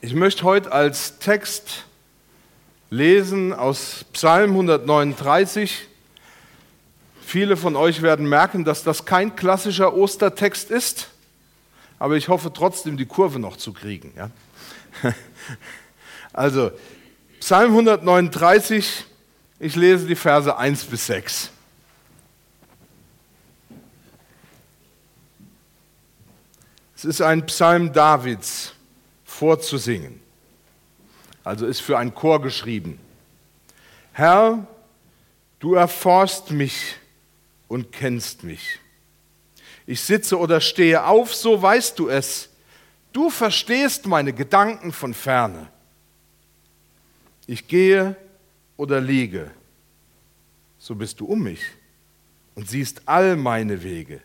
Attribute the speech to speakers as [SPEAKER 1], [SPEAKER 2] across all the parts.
[SPEAKER 1] Ich möchte heute als Text lesen aus Psalm 139. Viele von euch werden merken, dass das kein klassischer Ostertext ist, aber ich hoffe trotzdem, die Kurve noch zu kriegen. Ja? Also, Psalm 139, ich lese die Verse 1 bis 6. Es ist ein Psalm Davids vorzusingen. Also ist für einen Chor geschrieben. Herr, du erforst mich und kennst mich. Ich sitze oder stehe auf, so weißt du es. Du verstehst meine Gedanken von ferne. Ich gehe oder liege, so bist du um mich und siehst all meine Wege.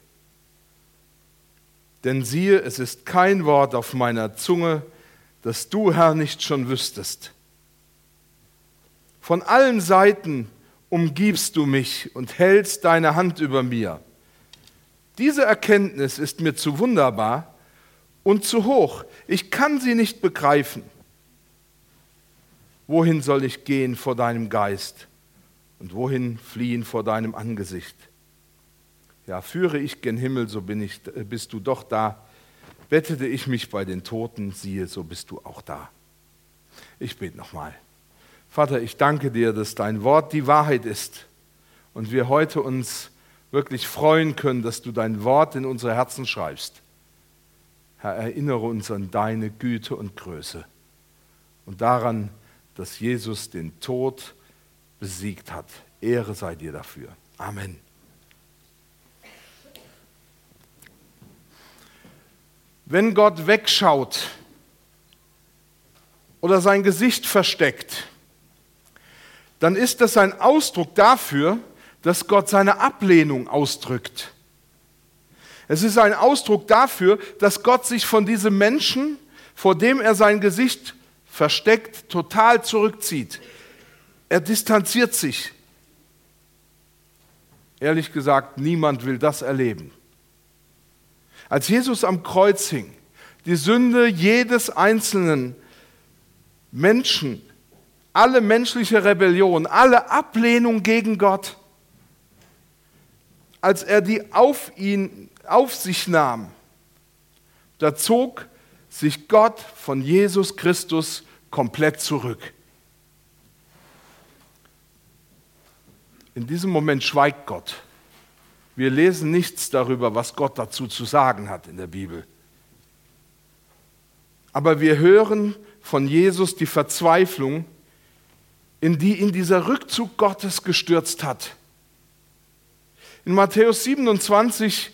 [SPEAKER 1] Denn siehe, es ist kein Wort auf meiner Zunge, das du, Herr, nicht schon wüsstest. Von allen Seiten umgibst du mich und hältst deine Hand über mir. Diese Erkenntnis ist mir zu wunderbar und zu hoch. Ich kann sie nicht begreifen. Wohin soll ich gehen vor deinem Geist und wohin fliehen vor deinem Angesicht? Ja, führe ich gen Himmel, so bin ich, bist du doch da. Bettete ich mich bei den Toten, siehe, so bist du auch da. Ich bete nochmal. Vater, ich danke dir, dass dein Wort die Wahrheit ist und wir heute uns wirklich freuen können, dass du dein Wort in unsere Herzen schreibst. Herr, erinnere uns an deine Güte und Größe und daran, dass Jesus den Tod besiegt hat. Ehre sei dir dafür. Amen. Wenn Gott wegschaut oder sein Gesicht versteckt, dann ist das ein Ausdruck dafür, dass Gott seine Ablehnung ausdrückt. Es ist ein Ausdruck dafür, dass Gott sich von diesem Menschen, vor dem er sein Gesicht versteckt, total zurückzieht. Er distanziert sich. Ehrlich gesagt, niemand will das erleben. Als Jesus am Kreuz hing, die Sünde jedes einzelnen Menschen, alle menschliche Rebellion, alle Ablehnung gegen Gott, als er die auf ihn auf sich nahm, da zog sich Gott von Jesus Christus komplett zurück. In diesem Moment schweigt Gott. Wir lesen nichts darüber, was Gott dazu zu sagen hat in der Bibel. Aber wir hören von Jesus die Verzweiflung, in die ihn dieser Rückzug Gottes gestürzt hat. In Matthäus 27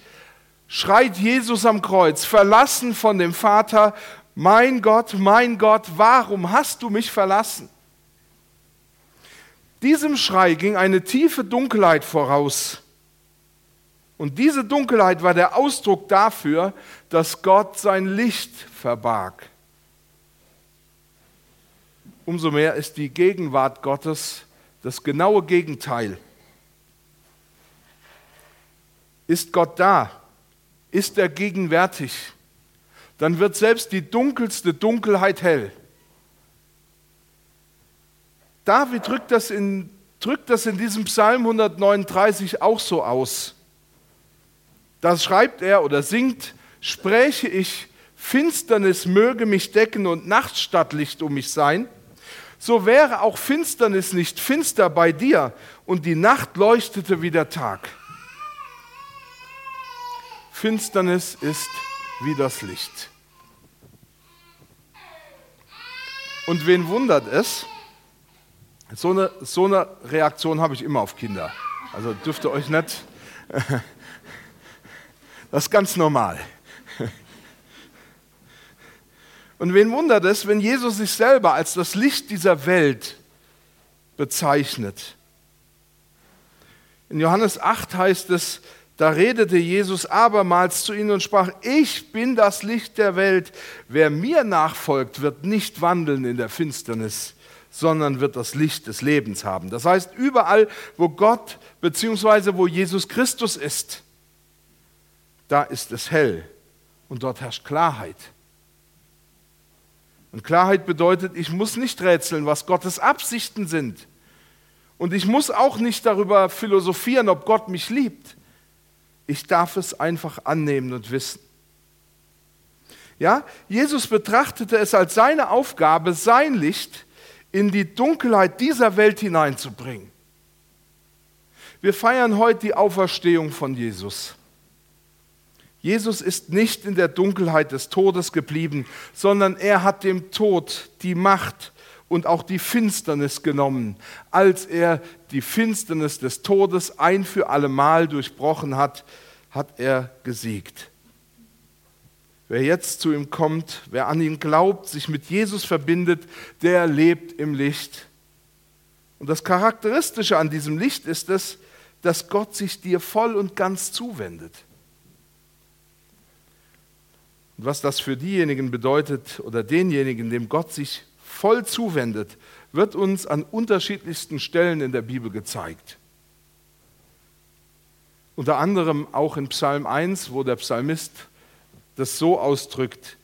[SPEAKER 1] schreit Jesus am Kreuz, verlassen von dem Vater, mein Gott, mein Gott, warum hast du mich verlassen? Diesem Schrei ging eine tiefe Dunkelheit voraus. Und diese Dunkelheit war der Ausdruck dafür, dass Gott sein Licht verbarg. Umso mehr ist die Gegenwart Gottes das genaue Gegenteil. Ist Gott da? Ist er gegenwärtig? Dann wird selbst die dunkelste Dunkelheit hell. David drückt das in, drückt das in diesem Psalm 139 auch so aus. Da schreibt er oder singt, spräche ich, Finsternis möge mich decken und Nachtstadtlicht um mich sein, so wäre auch Finsternis nicht finster bei dir und die Nacht leuchtete wie der Tag. Finsternis ist wie das Licht. Und wen wundert es? So eine, so eine Reaktion habe ich immer auf Kinder. Also dürft ihr euch nicht das ist ganz normal. Und wen wundert es, wenn Jesus sich selber als das Licht dieser Welt bezeichnet? In Johannes 8 heißt es, da redete Jesus abermals zu ihnen und sprach, ich bin das Licht der Welt. Wer mir nachfolgt, wird nicht wandeln in der Finsternis, sondern wird das Licht des Lebens haben. Das heißt, überall, wo Gott bzw. wo Jesus Christus ist, da ist es hell und dort herrscht Klarheit. Und Klarheit bedeutet, ich muss nicht rätseln, was Gottes Absichten sind. Und ich muss auch nicht darüber philosophieren, ob Gott mich liebt. Ich darf es einfach annehmen und wissen. Ja, Jesus betrachtete es als seine Aufgabe, sein Licht in die Dunkelheit dieser Welt hineinzubringen. Wir feiern heute die Auferstehung von Jesus. Jesus ist nicht in der Dunkelheit des Todes geblieben, sondern er hat dem Tod die Macht und auch die Finsternis genommen, als er die Finsternis des Todes ein für allemal durchbrochen hat, hat er gesiegt. Wer jetzt zu ihm kommt, wer an ihn glaubt, sich mit Jesus verbindet, der lebt im Licht. Und das Charakteristische an diesem Licht ist es, dass Gott sich dir voll und ganz zuwendet. Und was das für diejenigen bedeutet oder denjenigen, dem Gott sich voll zuwendet, wird uns an unterschiedlichsten Stellen in der Bibel gezeigt. Unter anderem auch in Psalm 1, wo der Psalmist das so ausdrückt,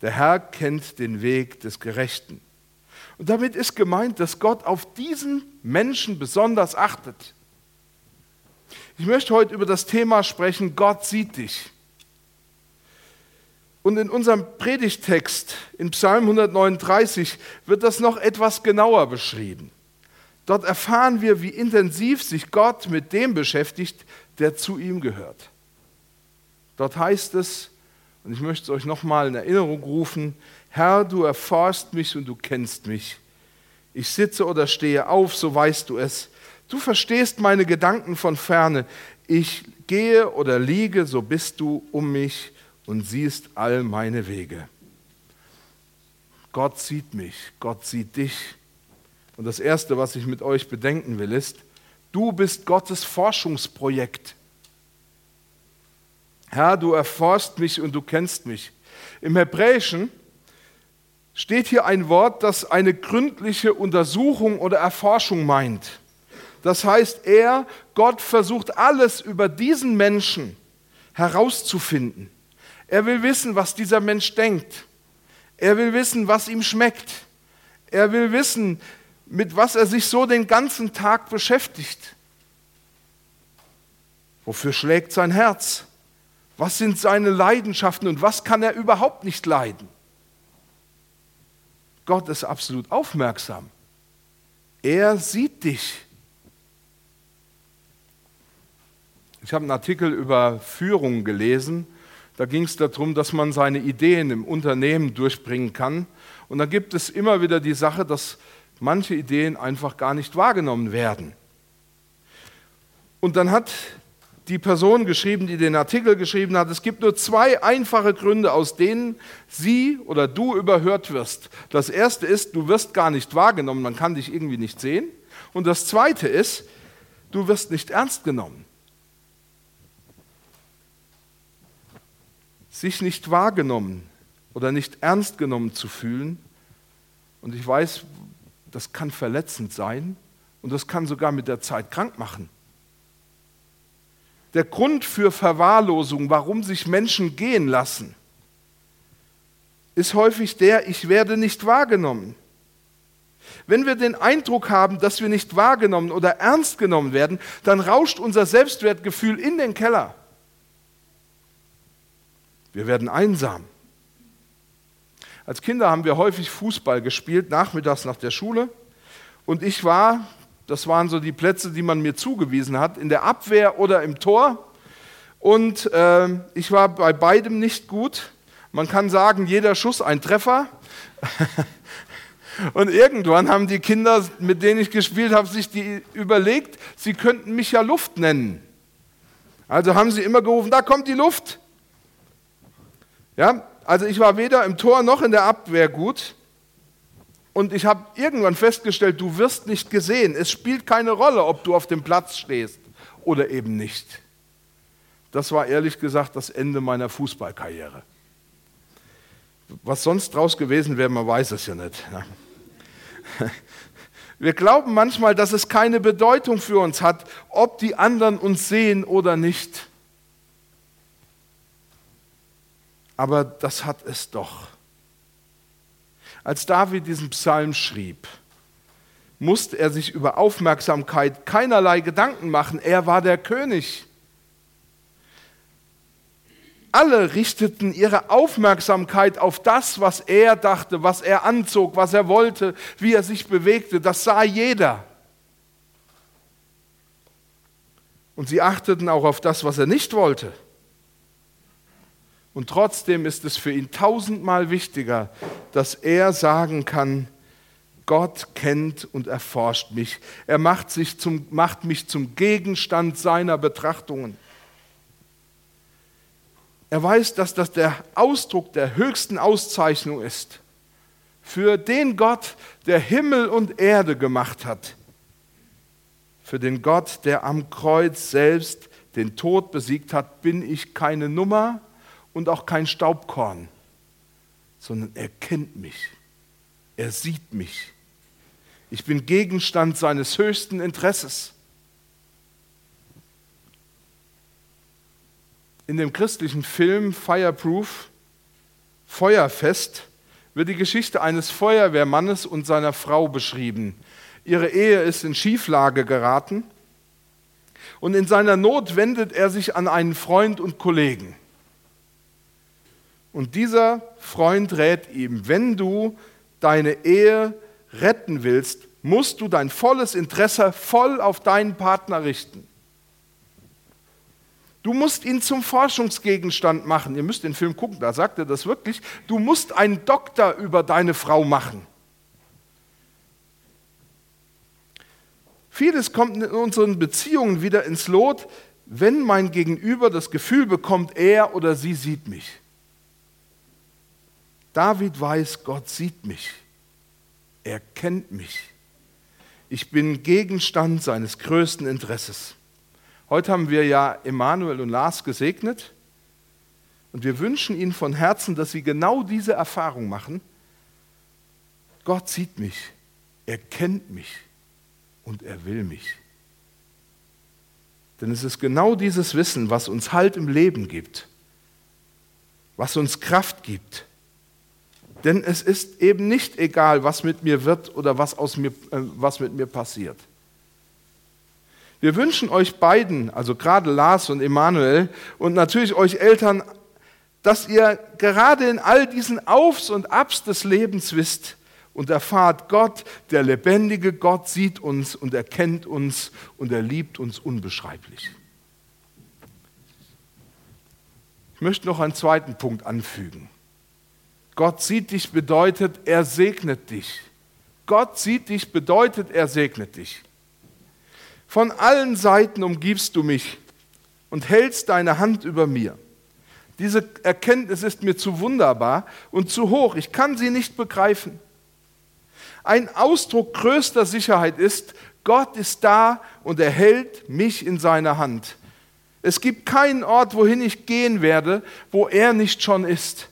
[SPEAKER 1] der Herr kennt den Weg des Gerechten. Und damit ist gemeint, dass Gott auf diesen Menschen besonders achtet. Ich möchte heute über das Thema sprechen, Gott sieht dich. Und in unserem Predigtext in Psalm 139 wird das noch etwas genauer beschrieben. Dort erfahren wir, wie intensiv sich Gott mit dem beschäftigt, der zu ihm gehört. Dort heißt es, und ich möchte es euch nochmal in Erinnerung rufen, Herr, du erforst mich und du kennst mich. Ich sitze oder stehe auf, so weißt du es. Du verstehst meine Gedanken von ferne. Ich gehe oder liege, so bist du um mich und siehst all meine Wege. Gott sieht mich, Gott sieht dich. Und das Erste, was ich mit euch bedenken will, ist, du bist Gottes Forschungsprojekt. Herr, du erforst mich und du kennst mich. Im Hebräischen steht hier ein Wort, das eine gründliche Untersuchung oder Erforschung meint. Das heißt, er, Gott, versucht alles über diesen Menschen herauszufinden. Er will wissen, was dieser Mensch denkt. Er will wissen, was ihm schmeckt. Er will wissen, mit was er sich so den ganzen Tag beschäftigt. Wofür schlägt sein Herz? Was sind seine Leidenschaften und was kann er überhaupt nicht leiden? Gott ist absolut aufmerksam. Er sieht dich. Ich habe einen Artikel über Führung gelesen da ging es darum, dass man seine Ideen im Unternehmen durchbringen kann. Und da gibt es immer wieder die Sache, dass manche Ideen einfach gar nicht wahrgenommen werden. Und dann hat die Person geschrieben, die den Artikel geschrieben hat, es gibt nur zwei einfache Gründe, aus denen sie oder du überhört wirst. Das erste ist, du wirst gar nicht wahrgenommen, man kann dich irgendwie nicht sehen. Und das zweite ist, du wirst nicht ernst genommen. Sich nicht wahrgenommen oder nicht ernst genommen zu fühlen. Und ich weiß, das kann verletzend sein und das kann sogar mit der Zeit krank machen. Der Grund für Verwahrlosung, warum sich Menschen gehen lassen, ist häufig der, ich werde nicht wahrgenommen. Wenn wir den Eindruck haben, dass wir nicht wahrgenommen oder ernst genommen werden, dann rauscht unser Selbstwertgefühl in den Keller. Wir werden einsam. Als Kinder haben wir häufig Fußball gespielt, nachmittags nach der Schule. Und ich war, das waren so die Plätze, die man mir zugewiesen hat, in der Abwehr oder im Tor. Und äh, ich war bei beidem nicht gut. Man kann sagen, jeder Schuss ein Treffer. Und irgendwann haben die Kinder, mit denen ich gespielt habe, sich die überlegt, sie könnten mich ja Luft nennen. Also haben sie immer gerufen, da kommt die Luft. Ja, also ich war weder im Tor noch in der Abwehr gut. Und ich habe irgendwann festgestellt, du wirst nicht gesehen. Es spielt keine Rolle, ob du auf dem Platz stehst oder eben nicht. Das war ehrlich gesagt das Ende meiner Fußballkarriere. Was sonst draus gewesen wäre, man weiß es ja nicht. Wir glauben manchmal, dass es keine Bedeutung für uns hat, ob die anderen uns sehen oder nicht. Aber das hat es doch. Als David diesen Psalm schrieb, musste er sich über Aufmerksamkeit keinerlei Gedanken machen. Er war der König. Alle richteten ihre Aufmerksamkeit auf das, was er dachte, was er anzog, was er wollte, wie er sich bewegte. Das sah jeder. Und sie achteten auch auf das, was er nicht wollte. Und trotzdem ist es für ihn tausendmal wichtiger, dass er sagen kann, Gott kennt und erforscht mich. Er macht, sich zum, macht mich zum Gegenstand seiner Betrachtungen. Er weiß, dass das der Ausdruck der höchsten Auszeichnung ist. Für den Gott, der Himmel und Erde gemacht hat. Für den Gott, der am Kreuz selbst den Tod besiegt hat, bin ich keine Nummer und auch kein Staubkorn, sondern er kennt mich. Er sieht mich. Ich bin Gegenstand seines höchsten Interesses. In dem christlichen Film Fireproof, Feuerfest, wird die Geschichte eines Feuerwehrmannes und seiner Frau beschrieben. Ihre Ehe ist in Schieflage geraten und in seiner Not wendet er sich an einen Freund und Kollegen. Und dieser Freund rät ihm, wenn du deine Ehe retten willst, musst du dein volles Interesse voll auf deinen Partner richten. Du musst ihn zum Forschungsgegenstand machen. Ihr müsst den Film gucken, da sagt er das wirklich. Du musst einen Doktor über deine Frau machen. Vieles kommt in unseren Beziehungen wieder ins Lot, wenn mein Gegenüber das Gefühl bekommt, er oder sie sieht mich. David weiß, Gott sieht mich. Er kennt mich. Ich bin Gegenstand seines größten Interesses. Heute haben wir ja Emanuel und Lars gesegnet und wir wünschen ihnen von Herzen, dass sie genau diese Erfahrung machen. Gott sieht mich, er kennt mich und er will mich. Denn es ist genau dieses Wissen, was uns Halt im Leben gibt, was uns Kraft gibt denn es ist eben nicht egal, was mit mir wird oder was, aus mir, äh, was mit mir passiert. Wir wünschen euch beiden, also gerade Lars und Emanuel und natürlich euch Eltern, dass ihr gerade in all diesen Aufs und Abs des Lebens wisst und erfahrt, Gott, der lebendige Gott, sieht uns und erkennt uns und er liebt uns unbeschreiblich. Ich möchte noch einen zweiten Punkt anfügen. Gott sieht dich bedeutet, er segnet dich. Gott sieht dich bedeutet, er segnet dich. Von allen Seiten umgibst du mich und hältst deine Hand über mir. Diese Erkenntnis ist mir zu wunderbar und zu hoch. Ich kann sie nicht begreifen. Ein Ausdruck größter Sicherheit ist, Gott ist da und er hält mich in seiner Hand. Es gibt keinen Ort, wohin ich gehen werde, wo er nicht schon ist.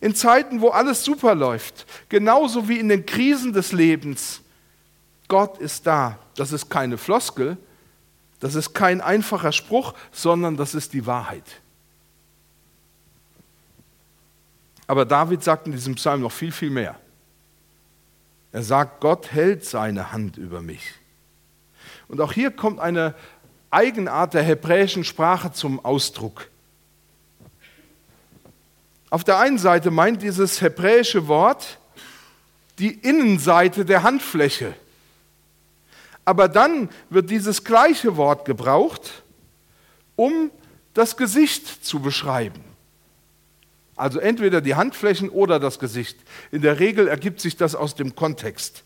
[SPEAKER 1] In Zeiten, wo alles super läuft, genauso wie in den Krisen des Lebens. Gott ist da. Das ist keine Floskel, das ist kein einfacher Spruch, sondern das ist die Wahrheit. Aber David sagt in diesem Psalm noch viel, viel mehr. Er sagt, Gott hält seine Hand über mich. Und auch hier kommt eine Eigenart der hebräischen Sprache zum Ausdruck. Auf der einen Seite meint dieses hebräische Wort die Innenseite der Handfläche. Aber dann wird dieses gleiche Wort gebraucht, um das Gesicht zu beschreiben. Also entweder die Handflächen oder das Gesicht. In der Regel ergibt sich das aus dem Kontext.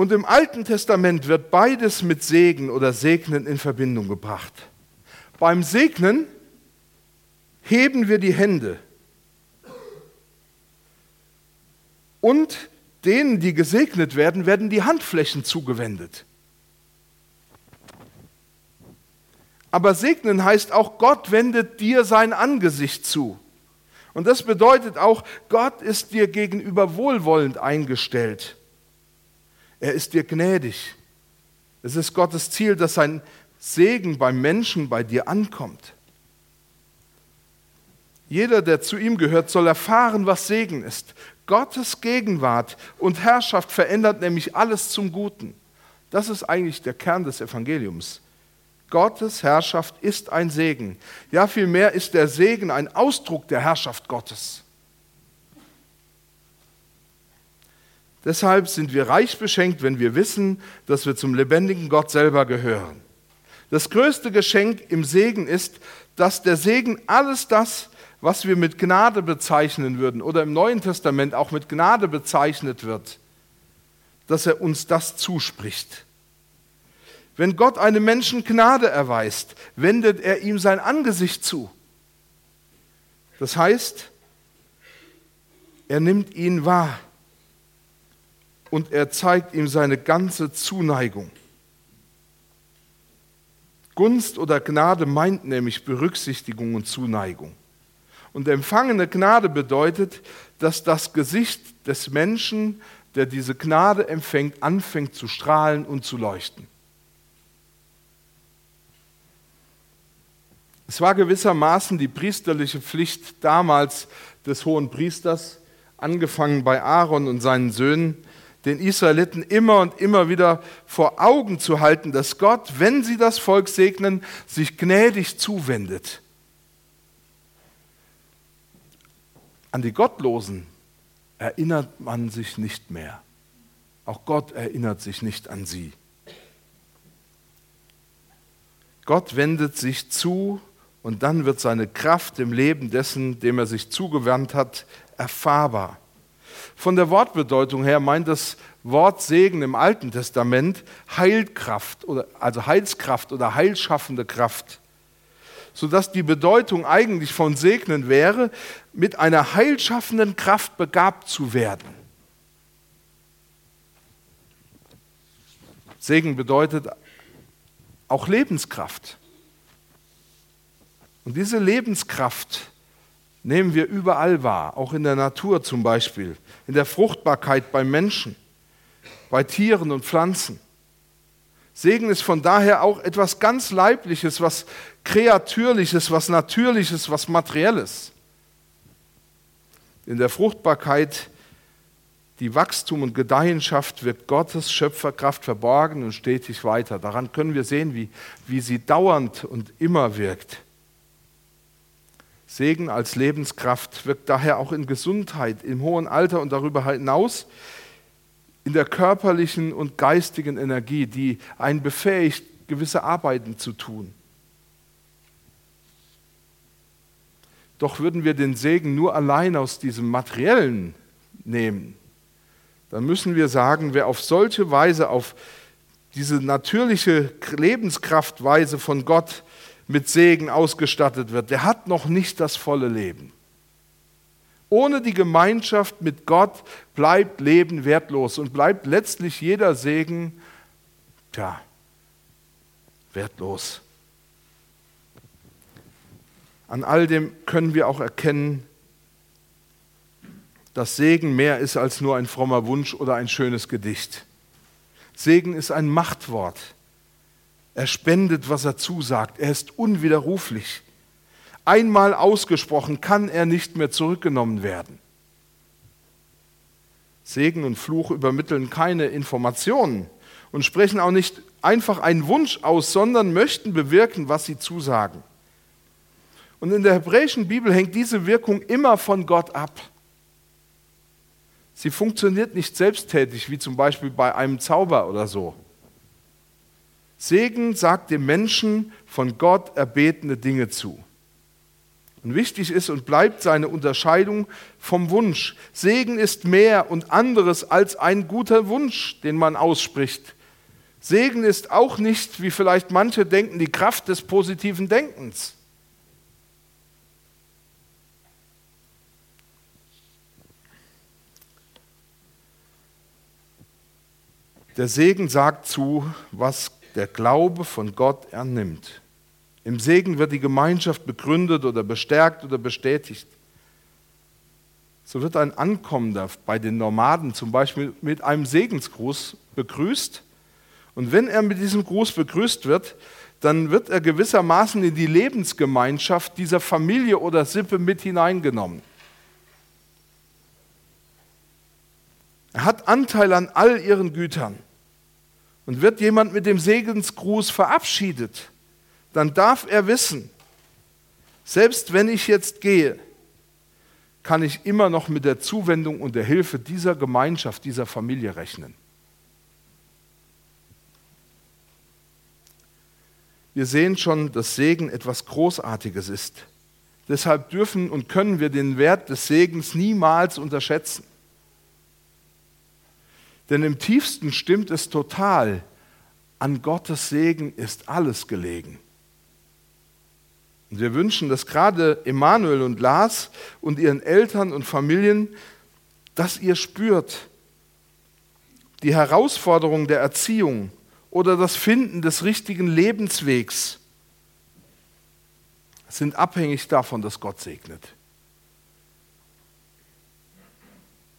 [SPEAKER 1] Und im Alten Testament wird beides mit Segen oder Segnen in Verbindung gebracht. Beim Segnen heben wir die Hände und denen, die gesegnet werden, werden die Handflächen zugewendet. Aber segnen heißt auch, Gott wendet dir sein Angesicht zu. Und das bedeutet auch, Gott ist dir gegenüber wohlwollend eingestellt. Er ist dir gnädig. Es ist Gottes Ziel, dass sein Segen beim Menschen bei dir ankommt. Jeder, der zu ihm gehört, soll erfahren, was Segen ist. Gottes Gegenwart und Herrschaft verändert nämlich alles zum Guten. Das ist eigentlich der Kern des Evangeliums. Gottes Herrschaft ist ein Segen. Ja, vielmehr ist der Segen ein Ausdruck der Herrschaft Gottes. Deshalb sind wir reich beschenkt, wenn wir wissen, dass wir zum lebendigen Gott selber gehören. Das größte Geschenk im Segen ist, dass der Segen alles das, was wir mit Gnade bezeichnen würden oder im Neuen Testament auch mit Gnade bezeichnet wird, dass er uns das zuspricht. Wenn Gott einem Menschen Gnade erweist, wendet er ihm sein Angesicht zu. Das heißt, er nimmt ihn wahr und er zeigt ihm seine ganze Zuneigung. Gunst oder Gnade meint nämlich Berücksichtigung und Zuneigung. Und empfangene Gnade bedeutet, dass das Gesicht des Menschen, der diese Gnade empfängt, anfängt zu strahlen und zu leuchten. Es war gewissermaßen die priesterliche Pflicht damals des hohen Priesters, angefangen bei Aaron und seinen Söhnen, den Israeliten immer und immer wieder vor Augen zu halten, dass Gott, wenn sie das Volk segnen, sich gnädig zuwendet. An die Gottlosen erinnert man sich nicht mehr. Auch Gott erinnert sich nicht an sie. Gott wendet sich zu und dann wird seine Kraft im Leben dessen, dem er sich zugewandt hat, erfahrbar. Von der Wortbedeutung her meint das Wort Segen im Alten Testament Heilkraft, oder, also Heilskraft oder heilschaffende Kraft. Sodass die Bedeutung eigentlich von Segnen wäre, mit einer heilschaffenden Kraft begabt zu werden. Segen bedeutet auch Lebenskraft. Und diese Lebenskraft nehmen wir überall wahr, auch in der Natur zum Beispiel, in der Fruchtbarkeit beim Menschen, bei Tieren und Pflanzen. Segen ist von daher auch etwas ganz Leibliches, was Kreatürliches, was Natürliches, was Materielles. In der Fruchtbarkeit, die Wachstum und Gedeihenschaft wird Gottes Schöpferkraft verborgen und stetig weiter. Daran können wir sehen, wie, wie sie dauernd und immer wirkt. Segen als Lebenskraft wirkt daher auch in Gesundheit, im hohen Alter und darüber hinaus in der körperlichen und geistigen Energie, die einen befähigt, gewisse Arbeiten zu tun. Doch würden wir den Segen nur allein aus diesem Materiellen nehmen, dann müssen wir sagen, wer auf solche Weise, auf diese natürliche Lebenskraftweise von Gott mit Segen ausgestattet wird, der hat noch nicht das volle Leben. Ohne die Gemeinschaft mit Gott bleibt Leben wertlos und bleibt letztlich jeder Segen, tja, wertlos. An all dem können wir auch erkennen, dass Segen mehr ist als nur ein frommer Wunsch oder ein schönes Gedicht. Segen ist ein Machtwort. Er spendet, was er zusagt. Er ist unwiderruflich. Einmal ausgesprochen kann er nicht mehr zurückgenommen werden. Segen und Fluch übermitteln keine Informationen und sprechen auch nicht einfach einen Wunsch aus, sondern möchten bewirken, was sie zusagen. Und in der hebräischen Bibel hängt diese Wirkung immer von Gott ab. Sie funktioniert nicht selbsttätig, wie zum Beispiel bei einem Zauber oder so. Segen sagt dem Menschen von Gott erbetene Dinge zu. Und wichtig ist und bleibt seine Unterscheidung vom Wunsch. Segen ist mehr und anderes als ein guter Wunsch, den man ausspricht. Segen ist auch nicht, wie vielleicht manche denken, die Kraft des positiven Denkens. Der Segen sagt zu, was der Glaube von Gott ernimmt. Im Segen wird die Gemeinschaft begründet oder bestärkt oder bestätigt. So wird ein Ankommender bei den Nomaden zum Beispiel mit einem Segensgruß begrüßt. Und wenn er mit diesem Gruß begrüßt wird, dann wird er gewissermaßen in die Lebensgemeinschaft dieser Familie oder Sippe mit hineingenommen. Er hat Anteil an all ihren Gütern. Und wird jemand mit dem Segensgruß verabschiedet, dann darf er wissen, selbst wenn ich jetzt gehe, kann ich immer noch mit der Zuwendung und der Hilfe dieser Gemeinschaft, dieser Familie rechnen. Wir sehen schon, dass Segen etwas Großartiges ist. Deshalb dürfen und können wir den Wert des Segens niemals unterschätzen. Denn im tiefsten stimmt es total, an Gottes Segen ist alles gelegen. Und wir wünschen, dass gerade Emanuel und Lars und ihren Eltern und Familien, dass ihr spürt, die Herausforderung der Erziehung oder das Finden des richtigen Lebenswegs sind abhängig davon, dass Gott segnet.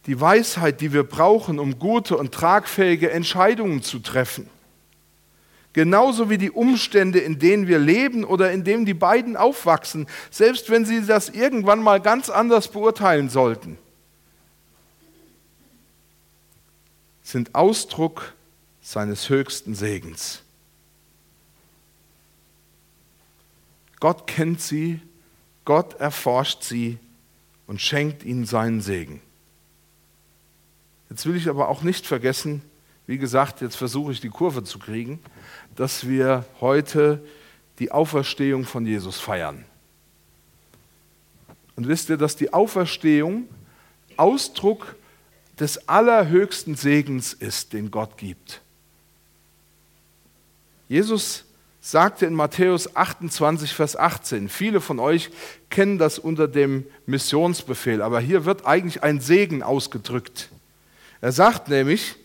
[SPEAKER 1] Die Weisheit, die wir brauchen, um gute und tragfähige Entscheidungen zu treffen Genauso wie die Umstände, in denen wir leben oder in denen die beiden aufwachsen, selbst wenn sie das irgendwann mal ganz anders beurteilen sollten, sind Ausdruck seines höchsten Segens. Gott kennt sie, Gott erforscht sie und schenkt ihnen seinen Segen. Jetzt will ich aber auch nicht vergessen, wie gesagt, jetzt versuche ich die Kurve zu kriegen, dass wir heute die Auferstehung von Jesus feiern. Und wisst ihr, dass die Auferstehung Ausdruck des allerhöchsten Segens ist, den Gott gibt. Jesus sagte in Matthäus 28, Vers 18, viele von euch kennen das unter dem Missionsbefehl, aber hier wird eigentlich ein Segen ausgedrückt. Er sagt nämlich,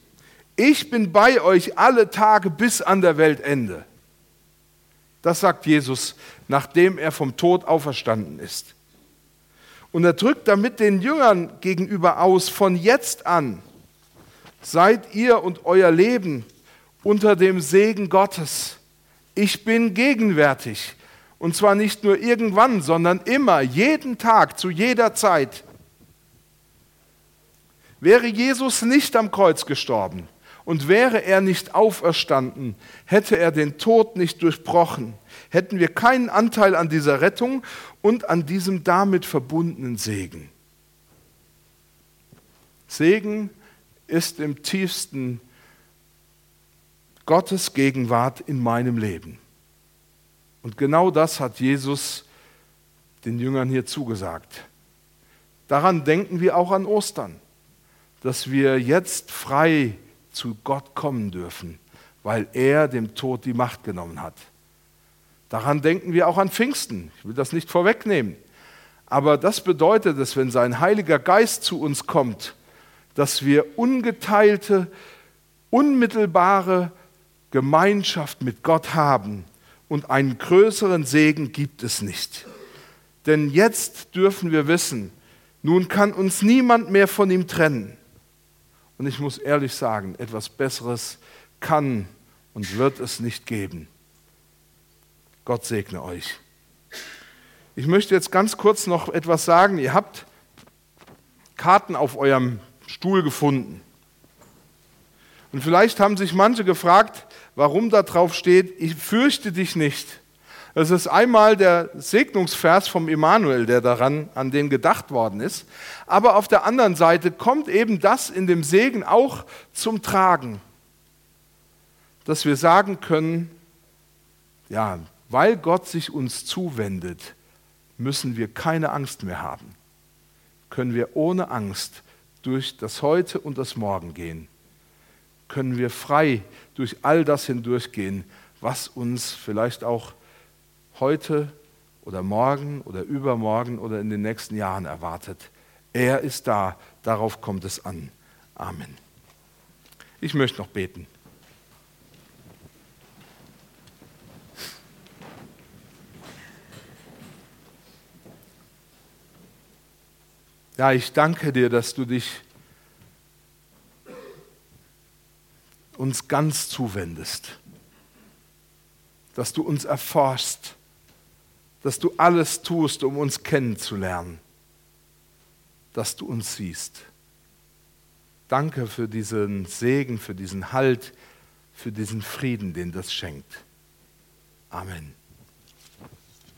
[SPEAKER 1] ich bin bei euch alle Tage bis an der Weltende. Das sagt Jesus, nachdem er vom Tod auferstanden ist. Und er drückt damit den Jüngern gegenüber aus, von jetzt an seid ihr und euer Leben unter dem Segen Gottes. Ich bin gegenwärtig. Und zwar nicht nur irgendwann, sondern immer, jeden Tag, zu jeder Zeit. Wäre Jesus nicht am Kreuz gestorben, und wäre er nicht auferstanden, hätte er den Tod nicht durchbrochen, hätten wir keinen Anteil an dieser Rettung und an diesem damit verbundenen Segen. Segen ist im tiefsten Gottes Gegenwart in meinem Leben. Und genau das hat Jesus den Jüngern hier zugesagt. Daran denken wir auch an Ostern, dass wir jetzt frei zu Gott kommen dürfen, weil er dem Tod die Macht genommen hat. Daran denken wir auch an Pfingsten. Ich will das nicht vorwegnehmen. Aber das bedeutet dass wenn sein Heiliger Geist zu uns kommt, dass wir ungeteilte, unmittelbare Gemeinschaft mit Gott haben und einen größeren Segen gibt es nicht. Denn jetzt dürfen wir wissen, nun kann uns niemand mehr von ihm trennen. Und ich muss ehrlich sagen, etwas Besseres kann und wird es nicht geben. Gott segne euch. Ich möchte jetzt ganz kurz noch etwas sagen. Ihr habt Karten auf eurem Stuhl gefunden. Und vielleicht haben sich manche gefragt, warum da drauf steht, ich fürchte dich nicht. Das ist einmal der Segnungsvers vom Emanuel, der daran an den gedacht worden ist. Aber auf der anderen Seite kommt eben das in dem Segen auch zum Tragen, dass wir sagen können, ja, weil Gott sich uns zuwendet, müssen wir keine Angst mehr haben. Können wir ohne Angst durch das Heute und das Morgen gehen. Können wir frei durch all das hindurchgehen, was uns vielleicht auch heute oder morgen oder übermorgen oder in den nächsten Jahren erwartet. Er ist da, darauf kommt es an. Amen. Ich möchte noch beten. Ja, ich danke dir, dass du dich uns ganz zuwendest dass du uns erforschst, dass du alles tust, um uns kennenzulernen, dass du uns siehst. Danke für diesen Segen, für diesen Halt, für diesen Frieden, den das schenkt. Amen.